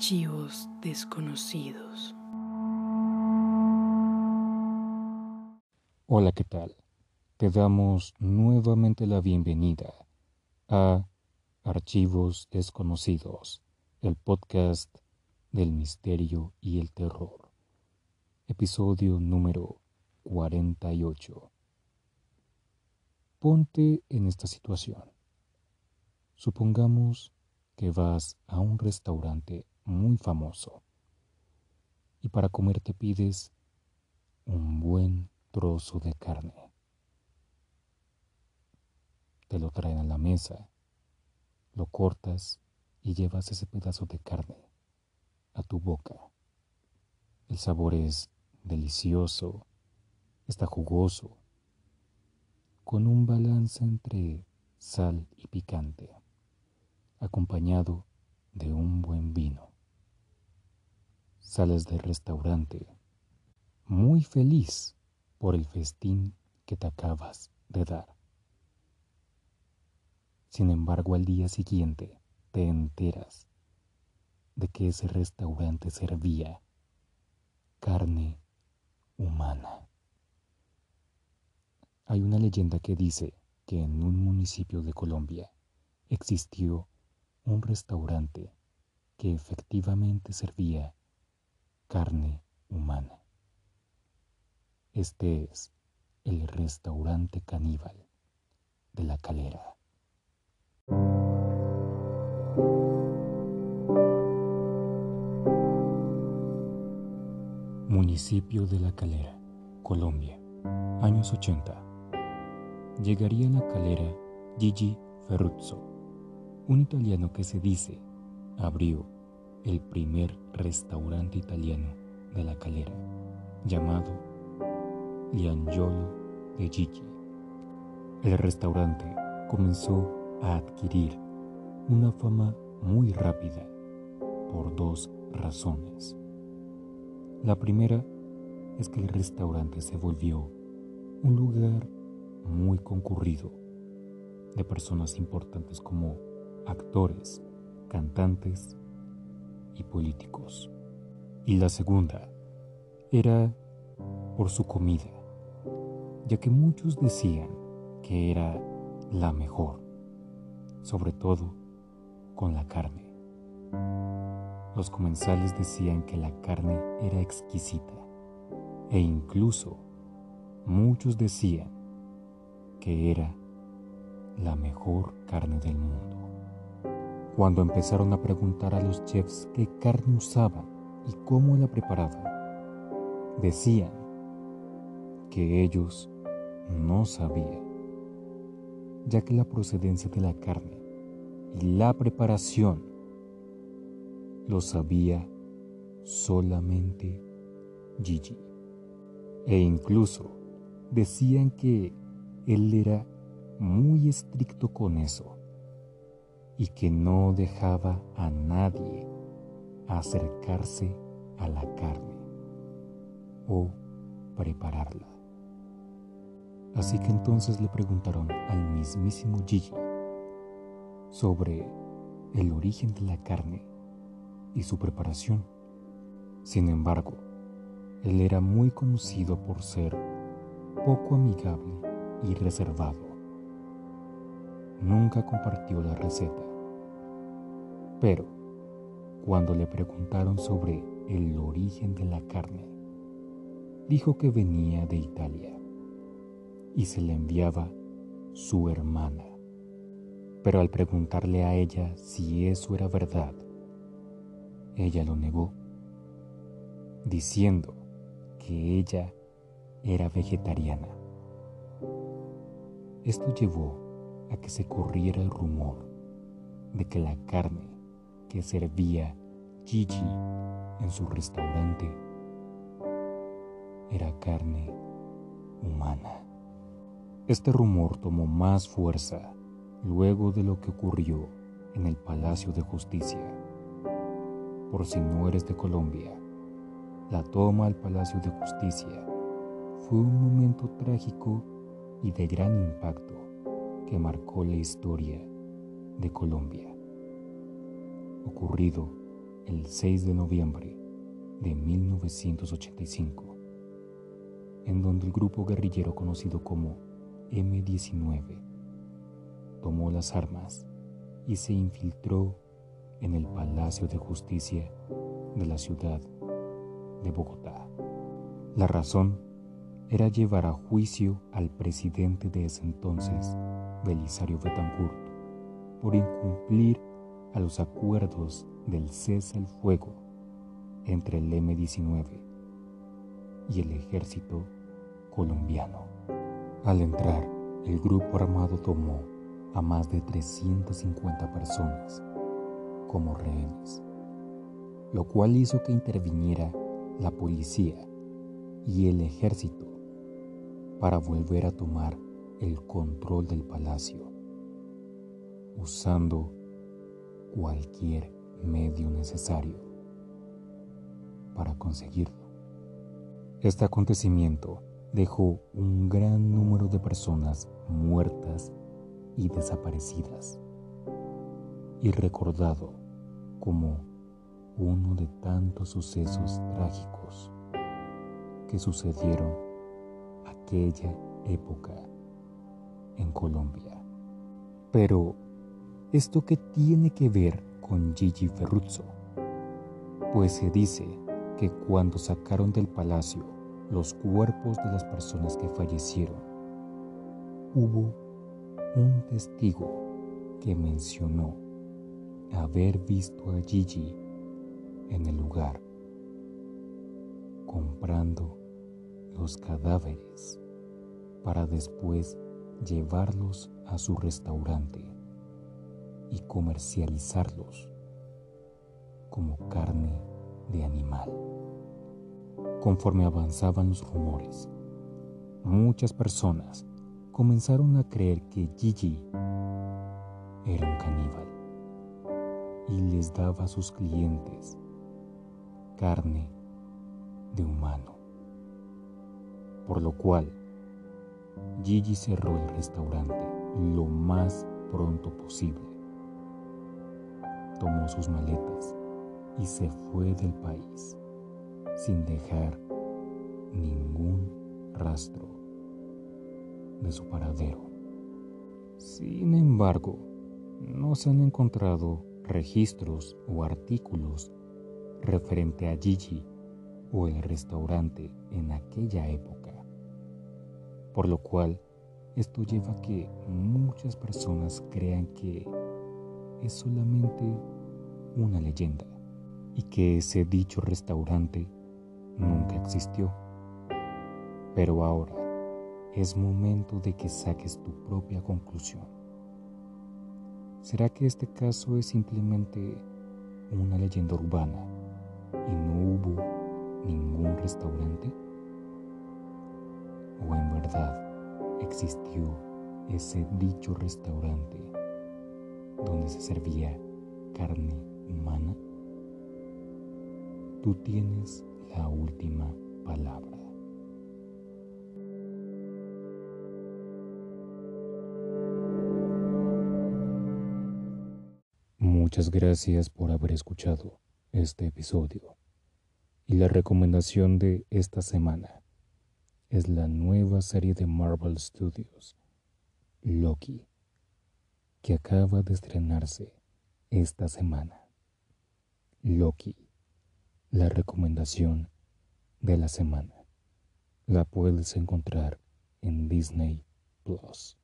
Archivos desconocidos. Hola, ¿qué tal? Te damos nuevamente la bienvenida a Archivos desconocidos, el podcast del misterio y el terror. Episodio número 48. Ponte en esta situación. Supongamos que vas a un restaurante muy famoso y para comer te pides un buen trozo de carne. Te lo traen a la mesa, lo cortas y llevas ese pedazo de carne a tu boca. El sabor es delicioso, está jugoso, con un balance entre sal y picante acompañado de un buen vino. Sales del restaurante muy feliz por el festín que te acabas de dar. Sin embargo, al día siguiente te enteras de que ese restaurante servía carne humana. Hay una leyenda que dice que en un municipio de Colombia existió un restaurante que efectivamente servía carne humana. Este es el restaurante caníbal de la calera. Municipio de La Calera, Colombia, años 80. Llegaría a La Calera Gigi Ferruzzo, un italiano que se dice abrió el primer restaurante italiano de la calera, llamado Liangiolo de Gigi. El restaurante comenzó a adquirir una fama muy rápida por dos razones. La primera es que el restaurante se volvió un lugar muy concurrido de personas importantes como actores, cantantes y políticos. Y la segunda era por su comida, ya que muchos decían que era la mejor, sobre todo con la carne. Los comensales decían que la carne era exquisita e incluso muchos decían que era la mejor carne del mundo cuando empezaron a preguntar a los chefs qué carne usaban y cómo la preparaban. Decían que ellos no sabían, ya que la procedencia de la carne y la preparación lo sabía solamente Gigi. E incluso decían que él era muy estricto con eso y que no dejaba a nadie acercarse a la carne o prepararla. Así que entonces le preguntaron al mismísimo Gigi sobre el origen de la carne y su preparación. Sin embargo, él era muy conocido por ser poco amigable y reservado. Nunca compartió la receta pero cuando le preguntaron sobre el origen de la carne, dijo que venía de Italia y se le enviaba su hermana. Pero al preguntarle a ella si eso era verdad, ella lo negó, diciendo que ella era vegetariana. Esto llevó a que se corriera el rumor de que la carne que servía Gigi en su restaurante era carne humana. Este rumor tomó más fuerza luego de lo que ocurrió en el Palacio de Justicia. Por si no eres de Colombia, la toma al Palacio de Justicia fue un momento trágico y de gran impacto que marcó la historia de Colombia ocurrido el 6 de noviembre de 1985, en donde el grupo guerrillero conocido como M-19 tomó las armas y se infiltró en el Palacio de Justicia de la ciudad de Bogotá. La razón era llevar a juicio al presidente de ese entonces, Belisario Betancourt, por incumplir a los acuerdos del cese al fuego entre el M-19 y el ejército colombiano. Al entrar, el grupo armado tomó a más de 350 personas como rehenes, lo cual hizo que interviniera la policía y el ejército para volver a tomar el control del palacio, usando cualquier medio necesario para conseguirlo. Este acontecimiento dejó un gran número de personas muertas y desaparecidas y recordado como uno de tantos sucesos trágicos que sucedieron aquella época en Colombia. Pero, ¿esto qué tiene que ver con Gigi Ferruzzo? Pues se dice que cuando sacaron del palacio los cuerpos de las personas que fallecieron, hubo un testigo que mencionó haber visto a Gigi en el lugar comprando los cadáveres para después llevarlos a su restaurante y comercializarlos como carne de animal. Conforme avanzaban los rumores, muchas personas comenzaron a creer que Gigi era un caníbal y les daba a sus clientes carne de humano. Por lo cual, Gigi cerró el restaurante lo más pronto posible. Tomó sus maletas y se fue del país sin dejar ningún rastro de su paradero. Sin embargo, no se han encontrado registros o artículos referente a Gigi o el restaurante en aquella época. Por lo cual, esto lleva a que muchas personas crean que es solamente una leyenda y que ese dicho restaurante nunca existió. Pero ahora es momento de que saques tu propia conclusión. ¿Será que este caso es simplemente una leyenda urbana y no hubo ningún restaurante? ¿O en verdad existió ese dicho restaurante donde se servía carne humana? Tú tienes la última palabra. Muchas gracias por haber escuchado este episodio. Y la recomendación de esta semana es la nueva serie de Marvel Studios, Loki, que acaba de estrenarse esta semana. Loki, la recomendación de la semana. La puedes encontrar en Disney Plus.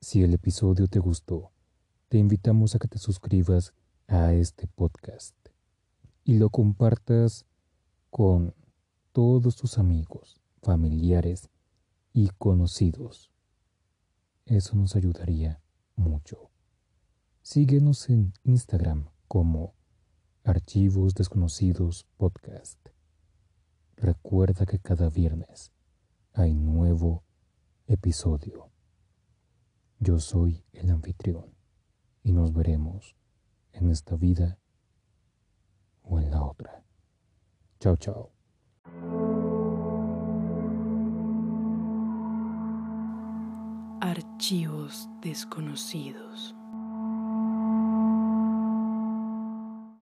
Si el episodio te gustó, te invitamos a que te suscribas a este podcast y lo compartas con todos tus amigos, familiares y conocidos. Eso nos ayudaría mucho. Síguenos en Instagram como Archivos Desconocidos Podcast. Recuerda que cada viernes hay nuevo episodio. Yo soy el anfitrión y nos veremos en esta vida o en la otra. Chao, chao. Archivos desconocidos.